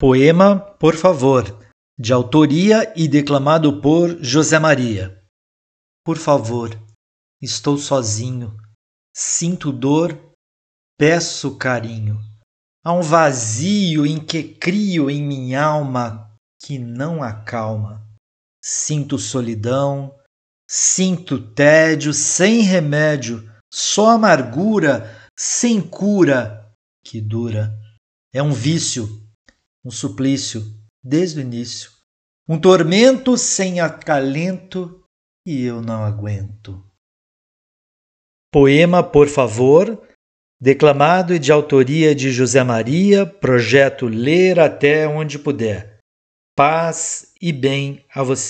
Poema Por Favor, de autoria e declamado por José Maria. Por favor, estou sozinho, sinto dor, peço carinho. Há um vazio em que crio em minha alma que não acalma. Sinto solidão, sinto tédio sem remédio, só amargura sem cura que dura. É um vício um suplício desde o início, um tormento sem acalento e eu não aguento. Poema, por favor, declamado e de autoria de José Maria, projeto Ler até onde puder. Paz e bem a você.